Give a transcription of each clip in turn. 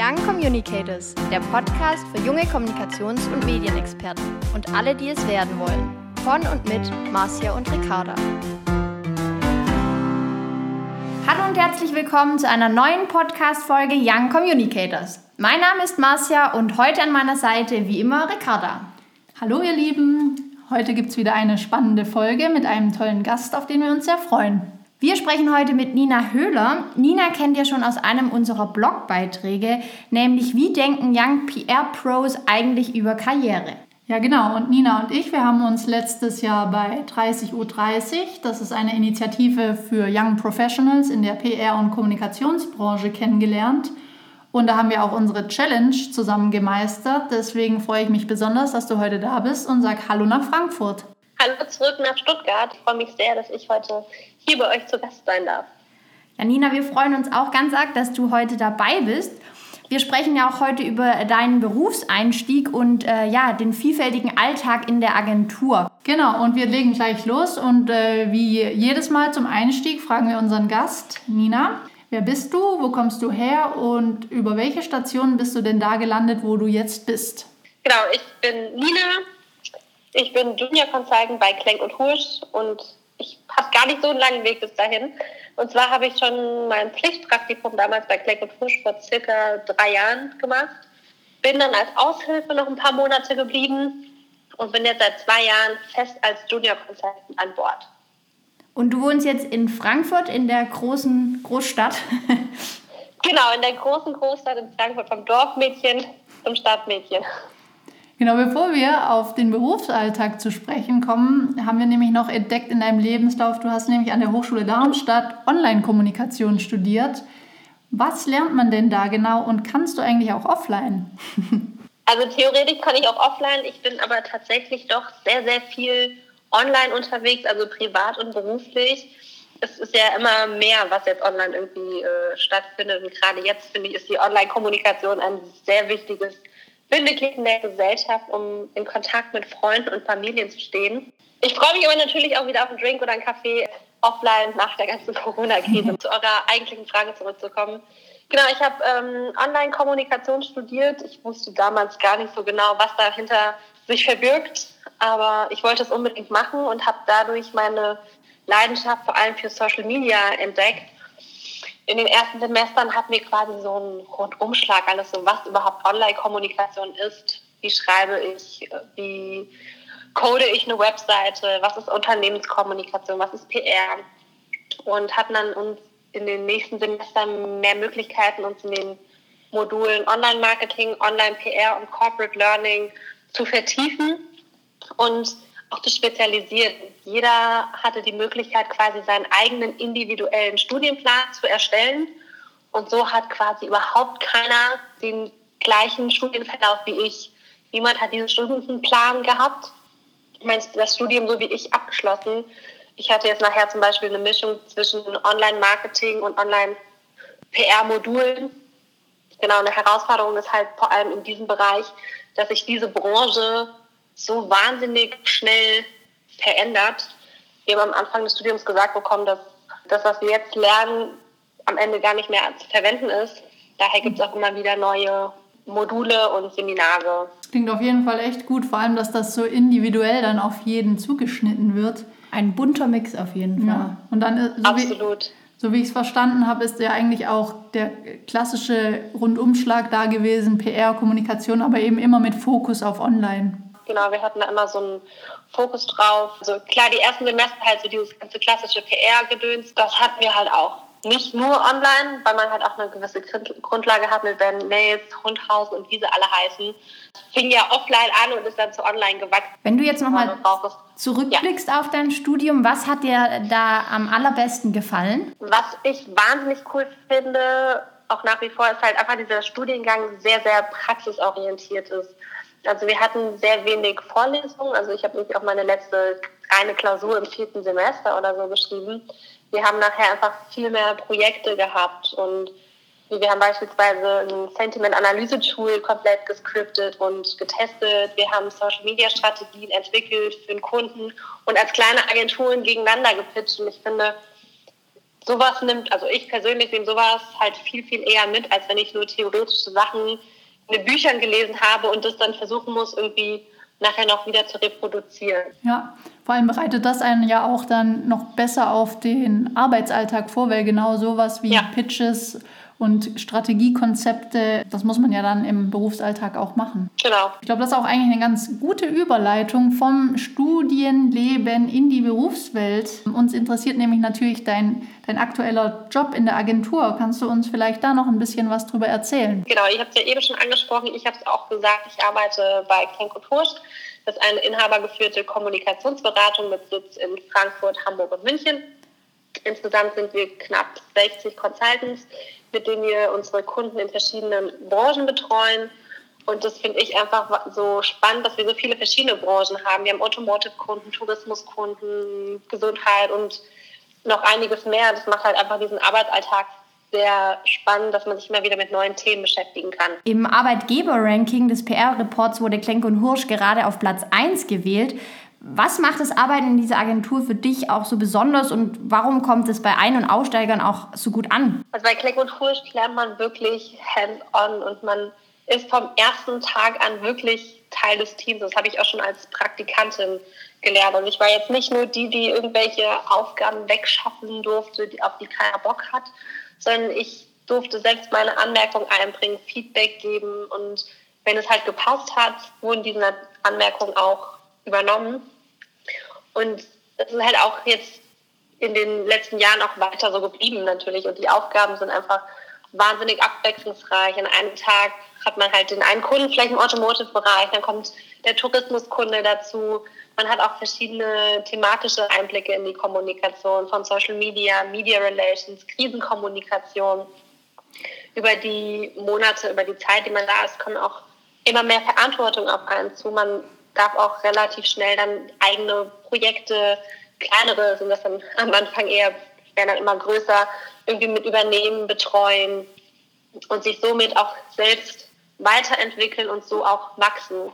Young Communicators, der Podcast für junge Kommunikations- und Medienexperten und alle, die es werden wollen. Von und mit Marcia und Ricarda. Hallo und herzlich willkommen zu einer neuen Podcast-Folge Young Communicators. Mein Name ist Marcia und heute an meiner Seite wie immer Ricarda. Hallo ihr Lieben, heute gibt es wieder eine spannende Folge mit einem tollen Gast, auf den wir uns sehr freuen. Wir sprechen heute mit Nina Höhler. Nina kennt ihr schon aus einem unserer Blogbeiträge, nämlich wie denken Young PR Pros eigentlich über Karriere? Ja, genau. Und Nina und ich, wir haben uns letztes Jahr bei 30 U 30, das ist eine Initiative für Young Professionals in der PR- und Kommunikationsbranche kennengelernt. Und da haben wir auch unsere Challenge zusammen gemeistert. Deswegen freue ich mich besonders, dass du heute da bist und sag Hallo nach Frankfurt. Hallo zurück nach Stuttgart. Ich freue mich sehr, dass ich heute hier bei euch zu Gast sein darf. Janina, wir freuen uns auch ganz arg, dass du heute dabei bist. Wir sprechen ja auch heute über deinen Berufseinstieg und äh, ja, den vielfältigen Alltag in der Agentur. Genau, und wir legen gleich los. Und äh, wie jedes Mal zum Einstieg fragen wir unseren Gast, Nina, wer bist du, wo kommst du her und über welche Stationen bist du denn da gelandet, wo du jetzt bist? Genau, ich bin Nina, ich bin Junior Consultant bei Klenk und Hursch und ich habe gar nicht so einen langen Weg bis dahin. Und zwar habe ich schon mein Pflichtpraktikum damals bei Klenk und Hursch vor circa drei Jahren gemacht. Bin dann als Aushilfe noch ein paar Monate geblieben und bin jetzt seit zwei Jahren fest als Junior Consultant an Bord. Und du wohnst jetzt in Frankfurt, in der großen Großstadt? genau, in der großen Großstadt in Frankfurt, vom Dorfmädchen zum Stadtmädchen. Genau, bevor wir auf den Berufsalltag zu sprechen kommen, haben wir nämlich noch entdeckt in deinem Lebenslauf, du hast nämlich an der Hochschule Darmstadt Online-Kommunikation studiert. Was lernt man denn da genau und kannst du eigentlich auch offline? Also theoretisch kann ich auch offline, ich bin aber tatsächlich doch sehr, sehr viel online unterwegs, also privat und beruflich. Es ist ja immer mehr, was jetzt online irgendwie äh, stattfindet. Und gerade jetzt, finde ich, ist die Online-Kommunikation ein sehr wichtiges Bindeglied in der Gesellschaft, um in Kontakt mit Freunden und Familien zu stehen. Ich freue mich aber natürlich auch wieder auf einen Drink oder einen Kaffee offline nach der ganzen Corona-Krise. zu eurer eigentlichen Frage zurückzukommen. Genau, ich habe ähm, Online-Kommunikation studiert. Ich wusste damals gar nicht so genau, was dahinter sich verbirgt, aber ich wollte es unbedingt machen und habe dadurch meine Leidenschaft vor allem für Social Media entdeckt in den ersten Semestern hatten wir quasi so einen Rundumschlag, alles so, was überhaupt Online-Kommunikation ist. Wie schreibe ich, wie code ich eine Webseite, was ist Unternehmenskommunikation, was ist PR. Und hatten dann uns in den nächsten Semestern mehr Möglichkeiten, uns in den Modulen Online-Marketing, Online-PR und Corporate Learning zu vertiefen und auch zu spezialisieren. Jeder hatte die Möglichkeit, quasi seinen eigenen individuellen Studienplan zu erstellen. Und so hat quasi überhaupt keiner den gleichen Studienverlauf wie ich. Niemand hat diesen Stundenplan gehabt. Ich meine, das Studium so wie ich abgeschlossen. Ich hatte jetzt nachher zum Beispiel eine Mischung zwischen Online-Marketing und Online-PR-Modulen. Genau, eine Herausforderung ist halt vor allem in diesem Bereich, dass sich diese Branche so wahnsinnig schnell verändert. Wir haben am Anfang des Studiums gesagt bekommen, dass das, was wir jetzt lernen, am Ende gar nicht mehr zu verwenden ist. Daher gibt es auch immer wieder neue Module und Seminare. Klingt auf jeden Fall echt gut, vor allem, dass das so individuell dann auf jeden zugeschnitten wird. Ein bunter Mix auf jeden Fall. Ja. Und dann so Absolut. Wie, so wie ich es verstanden habe, ist ja eigentlich auch der klassische Rundumschlag da gewesen, PR, Kommunikation, aber eben immer mit Fokus auf Online. Genau, wir hatten da immer so einen Fokus drauf. Also klar, die ersten Semester halt so dieses ganze klassische PR-Gedöns, das hatten wir halt auch. Nicht nur online, weil man halt auch eine gewisse Grundlage hat mit Ben Mails, Hundhaus und wie sie alle heißen. Fing ja offline an und ist dann zu online gewachsen. Wenn du jetzt nochmal zurückblickst ja. auf dein Studium, was hat dir da am allerbesten gefallen? Was ich wahnsinnig cool finde, auch nach wie vor, ist halt einfach dieser Studiengang sehr, sehr praxisorientiert ist. Also wir hatten sehr wenig Vorlesungen. Also ich habe irgendwie auch meine letzte eine Klausur im vierten Semester oder so geschrieben. Wir haben nachher einfach viel mehr Projekte gehabt und wir haben beispielsweise ein Sentiment-Analyse-Tool komplett gescriptet und getestet. Wir haben Social-Media-Strategien entwickelt für den Kunden und als kleine Agenturen gegeneinander gepitcht. Und ich finde, sowas nimmt, also ich persönlich nehme sowas halt viel, viel eher mit, als wenn ich nur theoretische Sachen in Büchern gelesen habe und das dann versuchen muss, irgendwie nachher noch wieder zu reproduzieren. Ja, vor allem bereitet das einen ja auch dann noch besser auf den Arbeitsalltag vor, weil genau sowas wie ja. Pitches und Strategiekonzepte, das muss man ja dann im Berufsalltag auch machen. Genau. Ich glaube, das ist auch eigentlich eine ganz gute Überleitung vom Studienleben in die Berufswelt. Uns interessiert nämlich natürlich dein, dein aktueller Job in der Agentur. Kannst du uns vielleicht da noch ein bisschen was drüber erzählen? Genau, ich habe es ja eben schon angesprochen. Ich habe es auch gesagt, ich arbeite bei Klenk und Hursch. Das ist eine inhabergeführte Kommunikationsberatung mit Sitz in Frankfurt, Hamburg und München. Insgesamt sind wir knapp 60 Consultants, mit denen wir unsere Kunden in verschiedenen Branchen betreuen. Und das finde ich einfach so spannend, dass wir so viele verschiedene Branchen haben. Wir haben Automotive-Kunden, Tourismuskunden, Gesundheit und noch einiges mehr. Das macht halt einfach diesen Arbeitsalltag sehr spannend, dass man sich immer wieder mit neuen Themen beschäftigen kann. Im Arbeitgeber-Ranking des PR-Reports wurde Klenk und Hursch gerade auf Platz 1 gewählt. Was macht das Arbeiten in dieser Agentur für dich auch so besonders und warum kommt es bei Ein- und Aussteigern auch so gut an? Also bei Kleck und Hursch lernt man wirklich hands-on und man ist vom ersten Tag an wirklich Teil des Teams. Das habe ich auch schon als Praktikantin gelernt. Und ich war jetzt nicht nur die, die irgendwelche Aufgaben wegschaffen durfte, auf die keiner Bock hat, sondern ich durfte selbst meine Anmerkungen einbringen, Feedback geben und wenn es halt gepasst hat, wurden diese Anmerkungen auch übernommen. Und das ist halt auch jetzt in den letzten Jahren auch weiter so geblieben natürlich. Und die Aufgaben sind einfach wahnsinnig abwechslungsreich. An einem Tag hat man halt den einen Kunden vielleicht im Automotive-Bereich, dann kommt der Tourismuskunde dazu. Man hat auch verschiedene thematische Einblicke in die Kommunikation von Social Media, Media Relations, Krisenkommunikation. Über die Monate, über die Zeit, die man da ist, kommen auch immer mehr Verantwortung auf einen zu. Man darf auch relativ schnell dann eigene Projekte, kleinere sind das dann am Anfang eher, werden dann immer größer, irgendwie mit übernehmen, betreuen und sich somit auch selbst weiterentwickeln und so auch wachsen.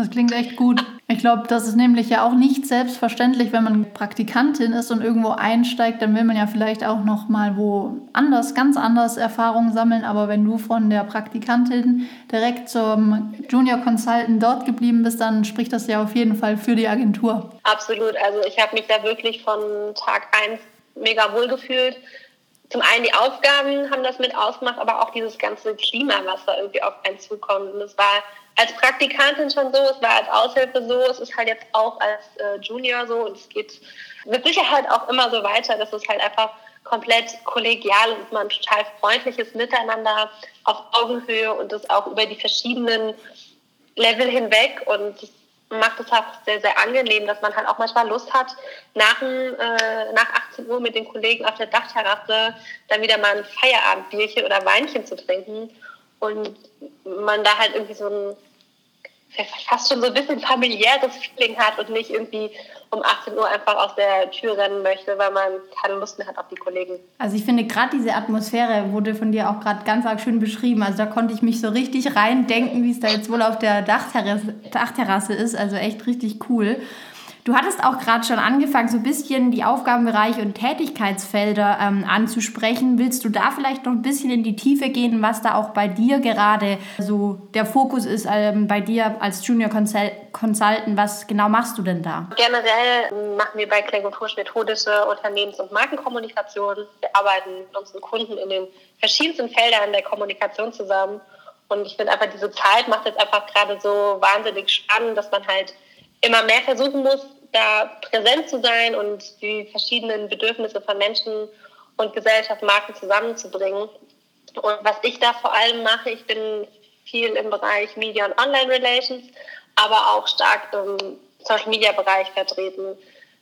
Das klingt echt gut. Ich glaube, das ist nämlich ja auch nicht selbstverständlich, wenn man Praktikantin ist und irgendwo einsteigt, dann will man ja vielleicht auch noch mal wo anders, ganz anders Erfahrungen sammeln. Aber wenn du von der Praktikantin direkt zum Junior Consultant dort geblieben bist, dann spricht das ja auf jeden Fall für die Agentur. Absolut. Also ich habe mich da wirklich von Tag 1 mega wohl gefühlt. Zum einen die Aufgaben haben das mit ausgemacht, aber auch dieses ganze Klima, was da irgendwie auf einen zukommt. Und es war als Praktikantin schon so, es war als Aushilfe so, es ist halt jetzt auch als äh, Junior so und es geht mit Sicherheit auch immer so weiter, dass es halt einfach komplett kollegial und man total freundliches Miteinander auf Augenhöhe und das auch über die verschiedenen Level hinweg und das macht es halt sehr, sehr angenehm, dass man halt auch manchmal Lust hat, nach, äh, nach 18 Uhr mit den Kollegen auf der Dachterrasse dann wieder mal ein Feierabendbierchen oder Weinchen zu trinken und man da halt irgendwie so ein fast schon so ein bisschen familiäres Feeling hat und nicht irgendwie um 18 Uhr einfach aus der Tür rennen möchte, weil man keine Lust mehr hat auf die Kollegen. Also ich finde gerade diese Atmosphäre wurde von dir auch gerade ganz arg schön beschrieben. Also da konnte ich mich so richtig reindenken, wie es da jetzt wohl auf der Dachterrasse, Dachterrasse ist. Also echt richtig cool. Du hattest auch gerade schon angefangen, so ein bisschen die Aufgabenbereiche und Tätigkeitsfelder ähm, anzusprechen. Willst du da vielleicht noch ein bisschen in die Tiefe gehen, was da auch bei dir gerade so der Fokus ist, ähm, bei dir als Junior Consultant? Was genau machst du denn da? Generell machen wir bei Kling Push methodische Unternehmens- und Markenkommunikation. Wir arbeiten mit unseren Kunden in den verschiedensten Feldern der Kommunikation zusammen. Und ich finde einfach, diese Zeit macht jetzt einfach gerade so wahnsinnig spannend, dass man halt immer mehr versuchen muss, da präsent zu sein und die verschiedenen Bedürfnisse von Menschen und Gesellschaft, Marken zusammenzubringen. Und was ich da vor allem mache, ich bin viel im Bereich Media und Online Relations, aber auch stark im Social Media Bereich vertreten.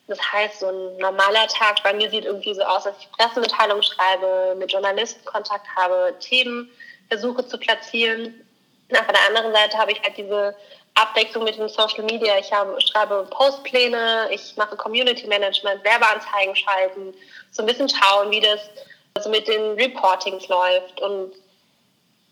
Das heißt, so ein normaler Tag bei mir sieht irgendwie so aus, dass ich Pressemitteilungen schreibe, mit Journalisten Kontakt habe, Themen versuche zu platzieren. Auf der anderen Seite habe ich halt diese Abwechslung mit dem Social Media. Ich habe, schreibe Postpläne, ich mache Community Management, Werbeanzeigen schalten, so ein bisschen schauen, wie das also mit den Reportings läuft. Und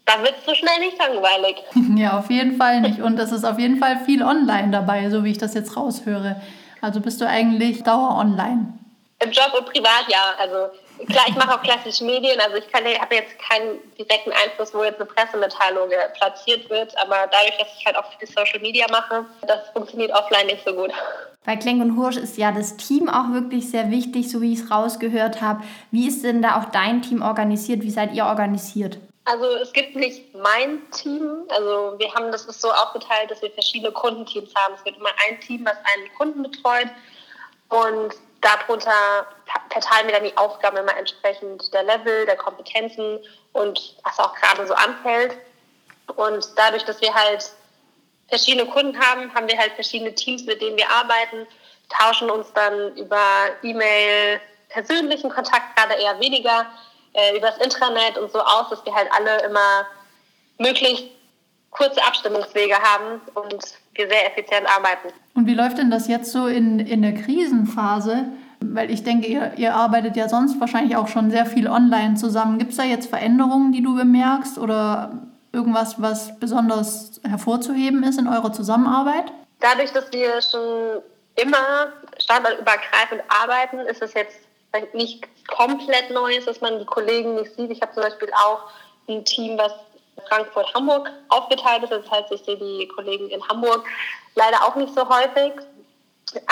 da wird es so schnell nicht langweilig. Ja, auf jeden Fall nicht. Und es ist auf jeden Fall viel online dabei, so wie ich das jetzt raushöre. Also bist du eigentlich dauer online? Im Job und privat ja. Also klar, ich mache auch klassische Medien, also ich habe jetzt keinen direkten Einfluss, wo jetzt eine Pressemitteilung platziert wird, aber dadurch, dass ich halt auch viel Social Media mache, das funktioniert offline nicht so gut. Bei Klenk und Hursch ist ja das Team auch wirklich sehr wichtig, so wie ich es rausgehört habe. Wie ist denn da auch dein Team organisiert? Wie seid ihr organisiert? Also es gibt nicht mein Team. Also wir haben das ist so aufgeteilt, dass wir verschiedene Kundenteams haben. Es gibt immer ein Team, was einen Kunden betreut und darunter verteilen wir dann die Aufgaben immer entsprechend der Level, der Kompetenzen und was auch gerade so anfällt. Und dadurch, dass wir halt verschiedene Kunden haben, haben wir halt verschiedene Teams, mit denen wir arbeiten, tauschen uns dann über E-Mail, persönlichen Kontakt gerade eher weniger, äh, übers Intranet und so aus, dass wir halt alle immer möglichst kurze Abstimmungswege haben und wir sehr effizient arbeiten. Und wie läuft denn das jetzt so in, in der Krisenphase? Weil ich denke, ihr, ihr arbeitet ja sonst wahrscheinlich auch schon sehr viel online zusammen. Gibt es da jetzt Veränderungen, die du bemerkst oder irgendwas, was besonders hervorzuheben ist in eurer Zusammenarbeit? Dadurch, dass wir schon immer standardübergreifend arbeiten, ist es jetzt nicht komplett Neues, dass man die Kollegen nicht sieht. Ich habe zum Beispiel auch ein Team, was Frankfurt-Hamburg aufgeteilt ist. Das heißt, ich sehe die Kollegen in Hamburg leider auch nicht so häufig.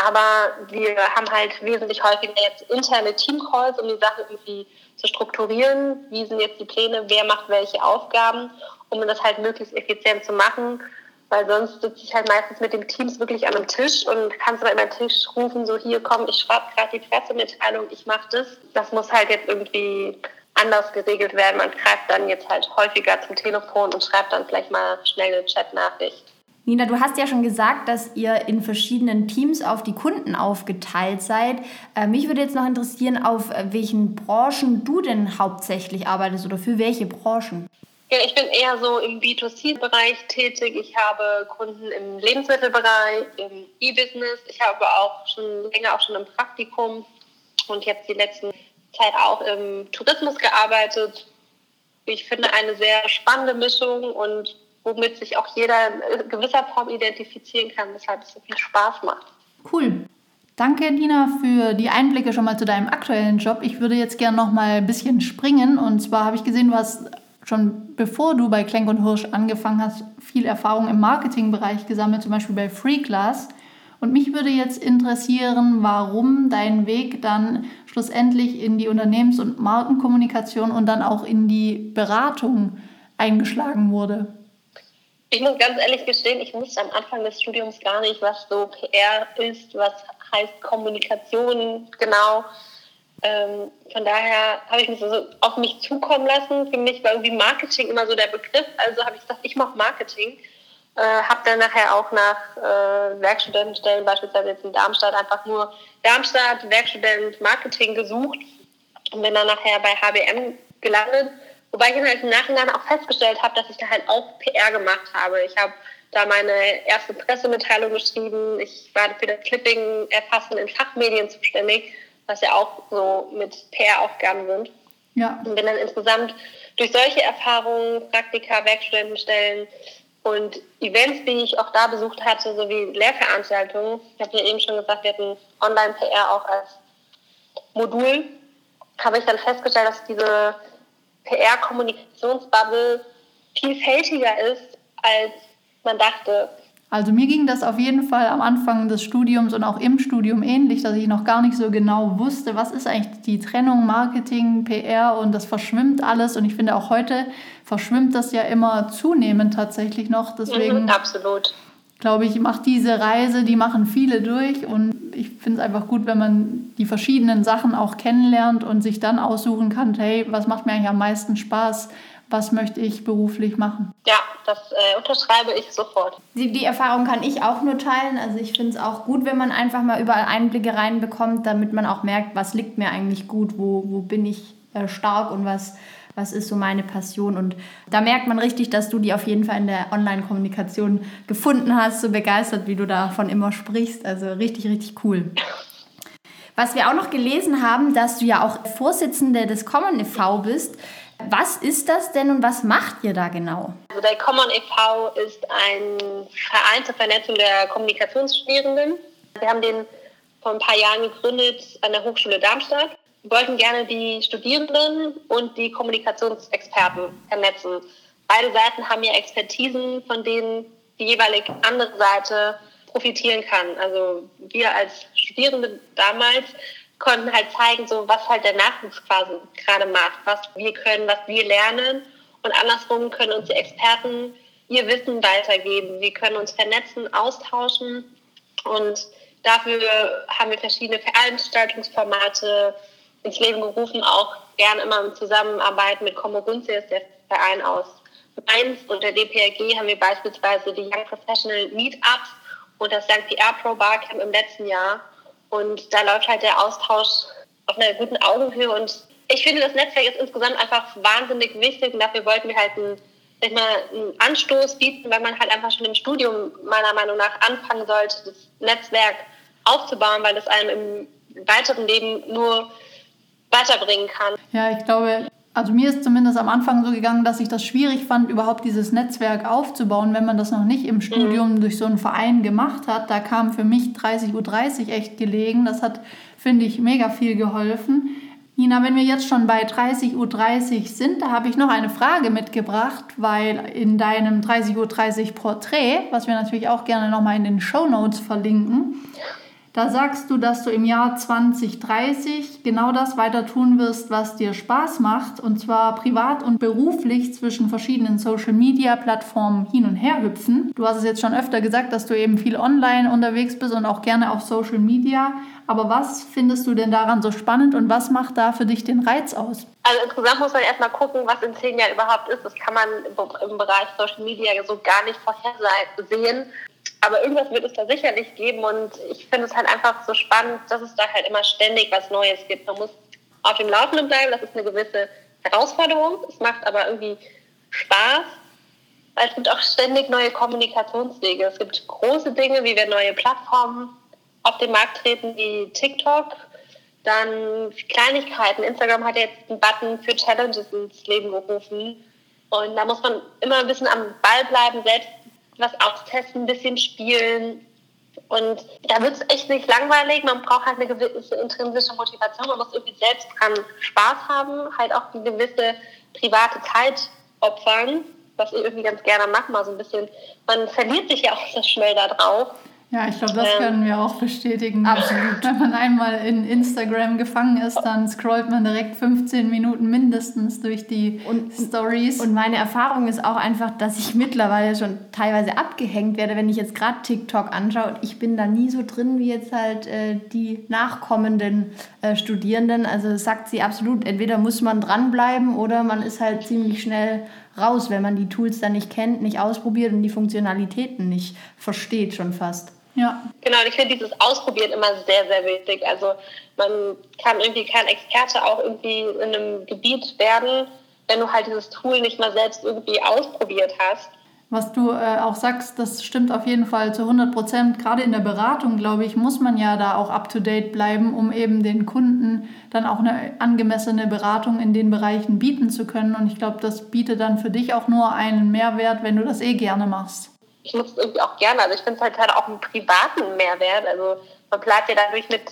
Aber wir haben halt wesentlich häufiger jetzt interne Teamcalls, um die Sache irgendwie zu strukturieren. Wie sind jetzt die Pläne? Wer macht welche Aufgaben? Um das halt möglichst effizient zu machen. Weil sonst sitze ich halt meistens mit den Teams wirklich an einem Tisch und kannst du immer Tisch rufen, so hier komm, ich schreibe gerade die Pressemitteilung, ich mache das. Das muss halt jetzt irgendwie anders geregelt werden. Man greift dann jetzt halt häufiger zum Telefon und schreibt dann vielleicht mal schnell eine Chatnachricht. Nina, du hast ja schon gesagt, dass ihr in verschiedenen Teams auf die Kunden aufgeteilt seid. Äh, mich würde jetzt noch interessieren, auf welchen Branchen du denn hauptsächlich arbeitest oder für welche Branchen? Ja, ich bin eher so im B2C-Bereich tätig. Ich habe Kunden im Lebensmittelbereich, im E-Business. Ich habe auch schon länger auch schon im Praktikum und jetzt die letzten Zeit auch im Tourismus gearbeitet. Ich finde eine sehr spannende Mischung und womit sich auch jeder in gewisser Form identifizieren kann, weshalb es so viel Spaß macht. Cool. Danke, Dina, für die Einblicke schon mal zu deinem aktuellen Job. Ich würde jetzt gerne noch mal ein bisschen springen. Und zwar habe ich gesehen, du hast schon bevor du bei Klenk und Hirsch angefangen hast, viel Erfahrung im Marketingbereich gesammelt, zum Beispiel bei Freeclass. Und mich würde jetzt interessieren, warum dein Weg dann schlussendlich in die Unternehmens- und Markenkommunikation und dann auch in die Beratung eingeschlagen wurde. Ich muss ganz ehrlich gestehen, ich wusste am Anfang des Studiums gar nicht, was so PR ist, was heißt Kommunikation genau. Ähm, von daher habe ich mich so auf mich zukommen lassen. Für mich war irgendwie Marketing immer so der Begriff. Also habe ich gesagt, ich mache Marketing. Äh, habe dann nachher auch nach äh, Werkstudentenstellen, beispielsweise jetzt in Darmstadt, einfach nur Darmstadt, Werkstudent, Marketing gesucht und bin dann nachher bei HBM gelandet Wobei ich dann halt im Nachhinein auch festgestellt habe, dass ich da halt auch PR gemacht habe. Ich habe da meine erste Pressemitteilung geschrieben. Ich war für das Clipping erfassen in Fachmedien zuständig, was ja auch so mit PR-Aufgaben sind. Ja. Und bin dann insgesamt durch solche Erfahrungen, Praktika, Werkstudentenstellen und Events, die ich auch da besucht hatte, sowie Lehrveranstaltungen, ich habe ja eben schon gesagt, wir hatten Online-PR auch als Modul, habe ich dann festgestellt, dass diese PR-Kommunikationsbubble vielfältiger ist, als man dachte. Also mir ging das auf jeden Fall am Anfang des Studiums und auch im Studium ähnlich, dass ich noch gar nicht so genau wusste, was ist eigentlich die Trennung Marketing, PR und das verschwimmt alles. Und ich finde auch heute verschwimmt das ja immer zunehmend tatsächlich noch. Deswegen mhm, absolut. Glaube ich, macht diese Reise, die machen viele durch und ich finde es einfach gut, wenn man die verschiedenen Sachen auch kennenlernt und sich dann aussuchen kann, hey, was macht mir eigentlich am meisten Spaß? Was möchte ich beruflich machen? Ja, das äh, unterschreibe ich sofort. Die, die Erfahrung kann ich auch nur teilen. Also ich finde es auch gut, wenn man einfach mal überall Einblicke reinbekommt, damit man auch merkt, was liegt mir eigentlich gut, wo, wo bin ich äh, stark und was was ist so meine Passion. Und da merkt man richtig, dass du die auf jeden Fall in der Online-Kommunikation gefunden hast, so begeistert, wie du davon immer sprichst. Also richtig, richtig cool. Was wir auch noch gelesen haben, dass du ja auch Vorsitzende des Common e.V. bist. Was ist das denn und was macht ihr da genau? Also der Common e.V. ist ein Verein zur Vernetzung der Kommunikationsstudierenden. Wir haben den vor ein paar Jahren gegründet an der Hochschule Darmstadt wollten gerne die Studierenden und die Kommunikationsexperten vernetzen. Beide Seiten haben ja Expertisen, von denen die jeweilig andere Seite profitieren kann. Also wir als Studierende damals konnten halt zeigen, so was halt der Nachwuchs quasi gerade macht, was wir können, was wir lernen. Und andersrum können uns die Experten ihr Wissen weitergeben. Wir können uns vernetzen, austauschen. Und dafür haben wir verschiedene Veranstaltungsformate ins Leben gerufen, auch gern immer in Zusammenarbeit mit Comorunzius, der Verein aus Mainz und der DPRG haben wir beispielsweise die Young Professional Meetups und das Young PR Pro Barcamp im letzten Jahr. Und da läuft halt der Austausch auf einer guten Augenhöhe. Und ich finde, das Netzwerk ist insgesamt einfach wahnsinnig wichtig. Und dafür wollten wir halt einen, mal, einen Anstoß bieten, weil man halt einfach schon im Studium meiner Meinung nach anfangen sollte, das Netzwerk aufzubauen, weil es einem im weiteren Leben nur weiterbringen kann. Ja, ich glaube, also mir ist zumindest am Anfang so gegangen, dass ich das schwierig fand, überhaupt dieses Netzwerk aufzubauen, wenn man das noch nicht im Studium mhm. durch so einen Verein gemacht hat. Da kam für mich 30.30 Uhr echt gelegen. Das hat, finde ich, mega viel geholfen. Nina, wenn wir jetzt schon bei 30.30 Uhr sind, da habe ich noch eine Frage mitgebracht, weil in deinem 30.30 Uhr Porträt, was wir natürlich auch gerne nochmal in den Show Notes verlinken, da sagst du, dass du im Jahr 2030 genau das weiter tun wirst, was dir Spaß macht, und zwar privat und beruflich zwischen verschiedenen Social-Media-Plattformen hin und her hüpfen. Du hast es jetzt schon öfter gesagt, dass du eben viel online unterwegs bist und auch gerne auf Social Media. Aber was findest du denn daran so spannend und was macht da für dich den Reiz aus? Also insgesamt muss man erstmal gucken, was in zehn Jahren überhaupt ist. Das kann man im Bereich Social Media so gar nicht vorhersehen. Aber irgendwas wird es da sicherlich geben und ich finde es halt einfach so spannend, dass es da halt immer ständig was Neues gibt. Man muss auf dem Laufenden bleiben, das ist eine gewisse Herausforderung. Es macht aber irgendwie Spaß, weil es gibt auch ständig neue Kommunikationswege. Es gibt große Dinge, wie wir neue Plattformen auf den Markt treten, wie TikTok. Dann Kleinigkeiten. Instagram hat jetzt einen Button für Challenges ins Leben gerufen. Und da muss man immer ein bisschen am Ball bleiben, selbst was austesten, ein bisschen spielen. Und da wird es echt nicht langweilig. Man braucht halt eine gewisse intrinsische Motivation. Man muss irgendwie selbst dran Spaß haben, halt auch eine gewisse private Zeit opfern, was ich irgendwie ganz gerne mache, mal so ein bisschen. Man verliert sich ja auch so schnell da drauf. Ja, ich glaube, das ähm, können wir auch bestätigen. Absolut. Wenn man einmal in Instagram gefangen ist, dann scrollt man direkt 15 Minuten mindestens durch die und, Stories. Und meine Erfahrung ist auch einfach, dass ich mittlerweile schon teilweise abgehängt werde, wenn ich jetzt gerade TikTok anschaue. Und ich bin da nie so drin wie jetzt halt äh, die nachkommenden äh, Studierenden. Also sagt sie absolut, entweder muss man dranbleiben oder man ist halt ziemlich schnell raus, wenn man die Tools dann nicht kennt, nicht ausprobiert und die Funktionalitäten nicht versteht schon fast. Ja. Genau, ich finde dieses Ausprobieren immer sehr, sehr wichtig. Also man kann irgendwie kein Experte auch irgendwie in einem Gebiet werden, wenn du halt dieses Tool nicht mal selbst irgendwie ausprobiert hast. Was du äh, auch sagst, das stimmt auf jeden Fall zu 100 Prozent. Gerade in der Beratung, glaube ich, muss man ja da auch up-to-date bleiben, um eben den Kunden dann auch eine angemessene Beratung in den Bereichen bieten zu können. Und ich glaube, das bietet dann für dich auch nur einen Mehrwert, wenn du das eh gerne machst ich nutze es irgendwie auch gerne. Also ich finde es halt, halt auch einen privaten Mehrwert. Also man bleibt ja dadurch mit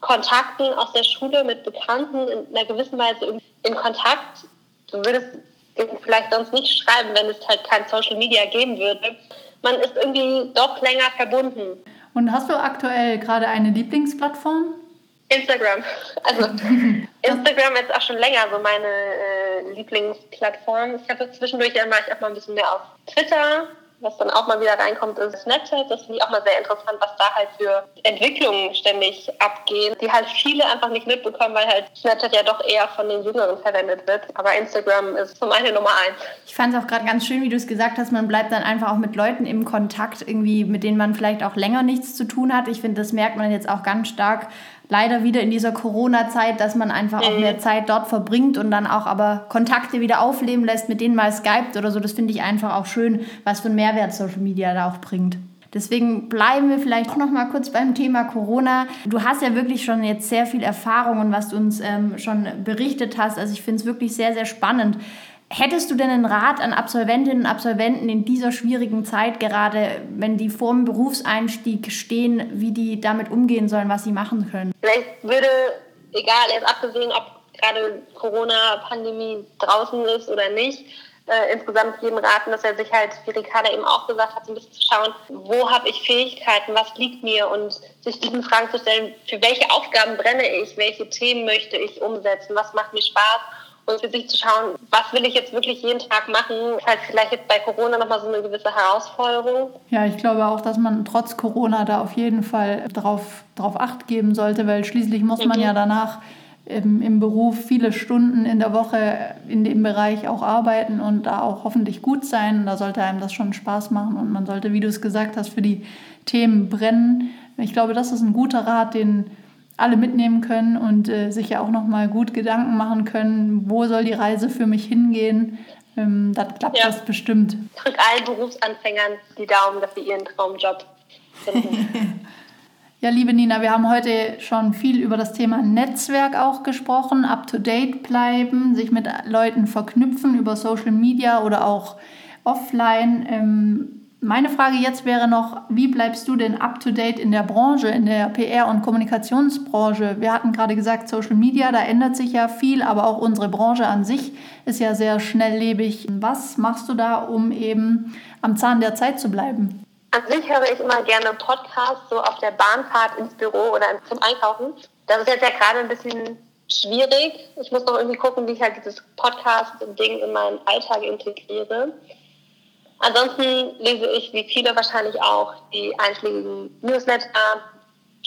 Kontakten aus der Schule, mit Bekannten in einer gewissen Weise in Kontakt. Du würdest vielleicht sonst nicht schreiben, wenn es halt kein Social Media geben würde. Man ist irgendwie doch länger verbunden. Und hast du aktuell gerade eine Lieblingsplattform? Instagram. Also Instagram ist auch schon länger so meine äh, Lieblingsplattform. Ich habe zwischendurch ja mal, ich auch mal ein bisschen mehr auf Twitter was dann auch mal wieder reinkommt, ist Snapchat. Das finde ich auch mal sehr interessant, was da halt für Entwicklungen ständig abgehen, die halt viele einfach nicht mitbekommen, weil halt Snapchat ja doch eher von den Jüngeren verwendet wird. Aber Instagram ist so meine Nummer eins. Ich fand es auch gerade ganz schön, wie du es gesagt hast, man bleibt dann einfach auch mit Leuten im Kontakt, irgendwie, mit denen man vielleicht auch länger nichts zu tun hat. Ich finde, das merkt man jetzt auch ganz stark leider wieder in dieser Corona-Zeit, dass man einfach auch mehr Zeit dort verbringt und dann auch aber Kontakte wieder aufleben lässt, mit denen mal skypt oder so. Das finde ich einfach auch schön, was für einen Mehrwert Social Media da auch bringt. Deswegen bleiben wir vielleicht auch noch mal kurz beim Thema Corona. Du hast ja wirklich schon jetzt sehr viel Erfahrung und was du uns ähm, schon berichtet hast. Also ich finde es wirklich sehr, sehr spannend. Hättest du denn einen Rat an Absolventinnen und Absolventen in dieser schwierigen Zeit, gerade wenn die vor dem Berufseinstieg stehen, wie die damit umgehen sollen, was sie machen können? Vielleicht würde egal, jetzt abgesehen, ob gerade Corona-Pandemie draußen ist oder nicht, äh, insgesamt jedem raten, dass er sich halt, wie Ricarda eben auch gesagt hat, so ein bisschen zu schauen, wo habe ich Fähigkeiten, was liegt mir? Und sich diesen Fragen zu stellen, für welche Aufgaben brenne ich, welche Themen möchte ich umsetzen, was macht mir Spaß und für sich zu schauen, was will ich jetzt wirklich jeden Tag machen, ist halt vielleicht jetzt bei Corona nochmal so eine gewisse Herausforderung. Ja, ich glaube auch, dass man trotz Corona da auf jeden Fall drauf, drauf Acht geben sollte, weil schließlich muss man mhm. ja danach im, im Beruf viele Stunden in der Woche in dem Bereich auch arbeiten und da auch hoffentlich gut sein. Da sollte einem das schon Spaß machen und man sollte, wie du es gesagt hast, für die Themen brennen. Ich glaube, das ist ein guter Rat, den alle mitnehmen können und äh, sich ja auch nochmal gut Gedanken machen können, wo soll die Reise für mich hingehen. Ähm, das klappt ja. das bestimmt. Ich drücke allen Berufsanfängern die Daumen, dass sie ihren Traumjob finden. Ja, liebe Nina, wir haben heute schon viel über das Thema Netzwerk auch gesprochen, up-to-date bleiben, sich mit Leuten verknüpfen über Social Media oder auch offline. Ähm, meine Frage jetzt wäre noch, wie bleibst du denn up-to-date in der Branche, in der PR- und Kommunikationsbranche? Wir hatten gerade gesagt, Social Media, da ändert sich ja viel, aber auch unsere Branche an sich ist ja sehr schnelllebig. Was machst du da, um eben am Zahn der Zeit zu bleiben? An sich höre ich immer gerne Podcasts, so auf der Bahnfahrt ins Büro oder zum Einkaufen. Das ist jetzt ja gerade ein bisschen schwierig. Ich muss noch irgendwie gucken, wie ich halt dieses Podcast-Ding in meinen Alltag integriere. Ansonsten lese ich, wie viele wahrscheinlich auch, die einschlägigen Newsletter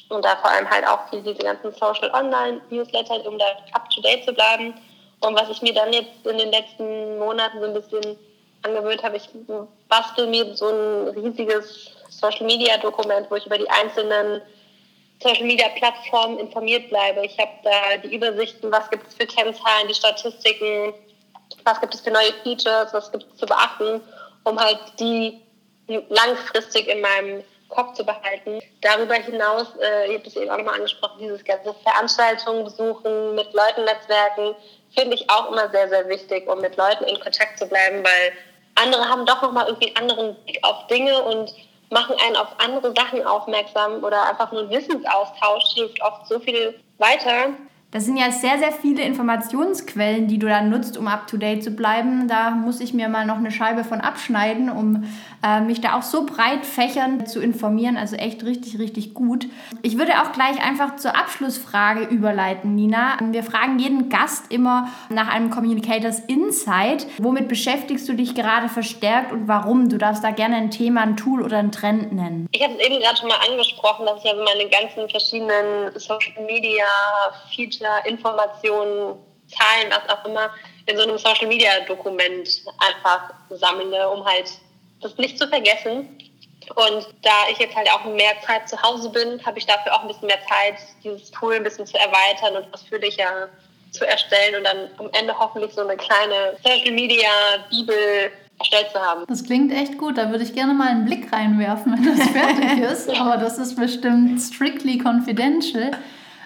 und da vor allem halt auch viel diese ganzen Social Online Newsletter, um da up to date zu bleiben. Und was ich mir dann jetzt in den letzten Monaten so ein bisschen angewöhnt habe, ich bastel mir so ein riesiges Social Media Dokument, wo ich über die einzelnen Social Media Plattformen informiert bleibe. Ich habe da die Übersichten, was gibt es für Kennzahlen, die Statistiken, was gibt es für neue Features, was gibt es zu beachten, um halt die langfristig in meinem Kopf zu behalten. Darüber hinaus, äh, ich habe es eben auch nochmal angesprochen, dieses ganze Veranstaltungen besuchen, mit Leuten netzwerken, finde ich auch immer sehr, sehr wichtig, um mit Leuten in Kontakt zu bleiben, weil andere haben doch nochmal irgendwie einen anderen Blick auf Dinge und machen einen auf andere Sachen aufmerksam oder einfach nur Wissensaustausch hilft oft so viel weiter. Das sind ja sehr, sehr viele Informationsquellen, die du dann nutzt, um up-to-date zu bleiben. Da muss ich mir mal noch eine Scheibe von abschneiden, um äh, mich da auch so breit fächern zu informieren. Also echt richtig, richtig gut. Ich würde auch gleich einfach zur Abschlussfrage überleiten, Nina. Wir fragen jeden Gast immer nach einem Communicators Insight. Womit beschäftigst du dich gerade verstärkt und warum? Du darfst da gerne ein Thema, ein Tool oder einen Trend nennen. Ich habe es eben gerade schon mal angesprochen, dass ich also meine ganzen verschiedenen Social Media Feature, Informationen, Zahlen, was auch immer, in so einem Social Media Dokument einfach sammle, um halt das nicht zu vergessen. Und da ich jetzt halt auch mehr Zeit zu Hause bin, habe ich dafür auch ein bisschen mehr Zeit, dieses Tool ein bisschen zu erweitern und ausführlicher zu erstellen und dann am Ende hoffentlich so eine kleine Social Media Bibel erstellt zu haben. Das klingt echt gut. Da würde ich gerne mal einen Blick reinwerfen, wenn das fertig ist. Aber das ist bestimmt strictly confidential.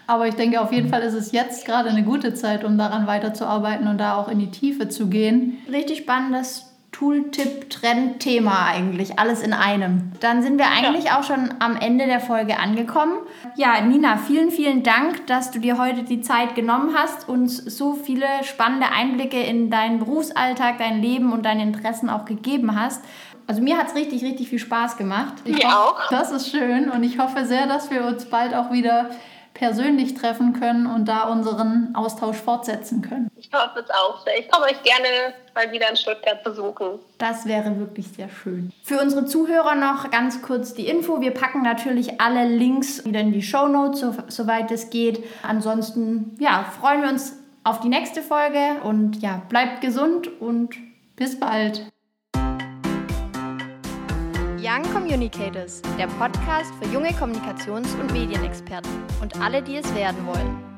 Aber ich denke, auf jeden Fall ist es jetzt gerade eine gute Zeit, um daran weiterzuarbeiten und da auch in die Tiefe zu gehen. Richtig spannendes Tooltip, Trend, Thema eigentlich, alles in einem. Dann sind wir eigentlich ja. auch schon am Ende der Folge angekommen. Ja, Nina, vielen, vielen Dank, dass du dir heute die Zeit genommen hast, uns so viele spannende Einblicke in deinen Berufsalltag, dein Leben und deine Interessen auch gegeben hast. Also mir hat es richtig, richtig viel Spaß gemacht. Ich mir auch. Das ist schön und ich hoffe sehr, dass wir uns bald auch wieder persönlich treffen können und da unseren Austausch fortsetzen können. Ich hoffe es auch. Ich komme euch gerne mal wieder in Stuttgart besuchen. Das wäre wirklich sehr schön. Für unsere Zuhörer noch ganz kurz die Info. Wir packen natürlich alle Links wieder in die Show Notes, so, soweit es geht. Ansonsten ja, freuen wir uns auf die nächste Folge und ja, bleibt gesund und bis bald. Young Communicators, der Podcast für junge Kommunikations- und Medienexperten und alle, die es werden wollen.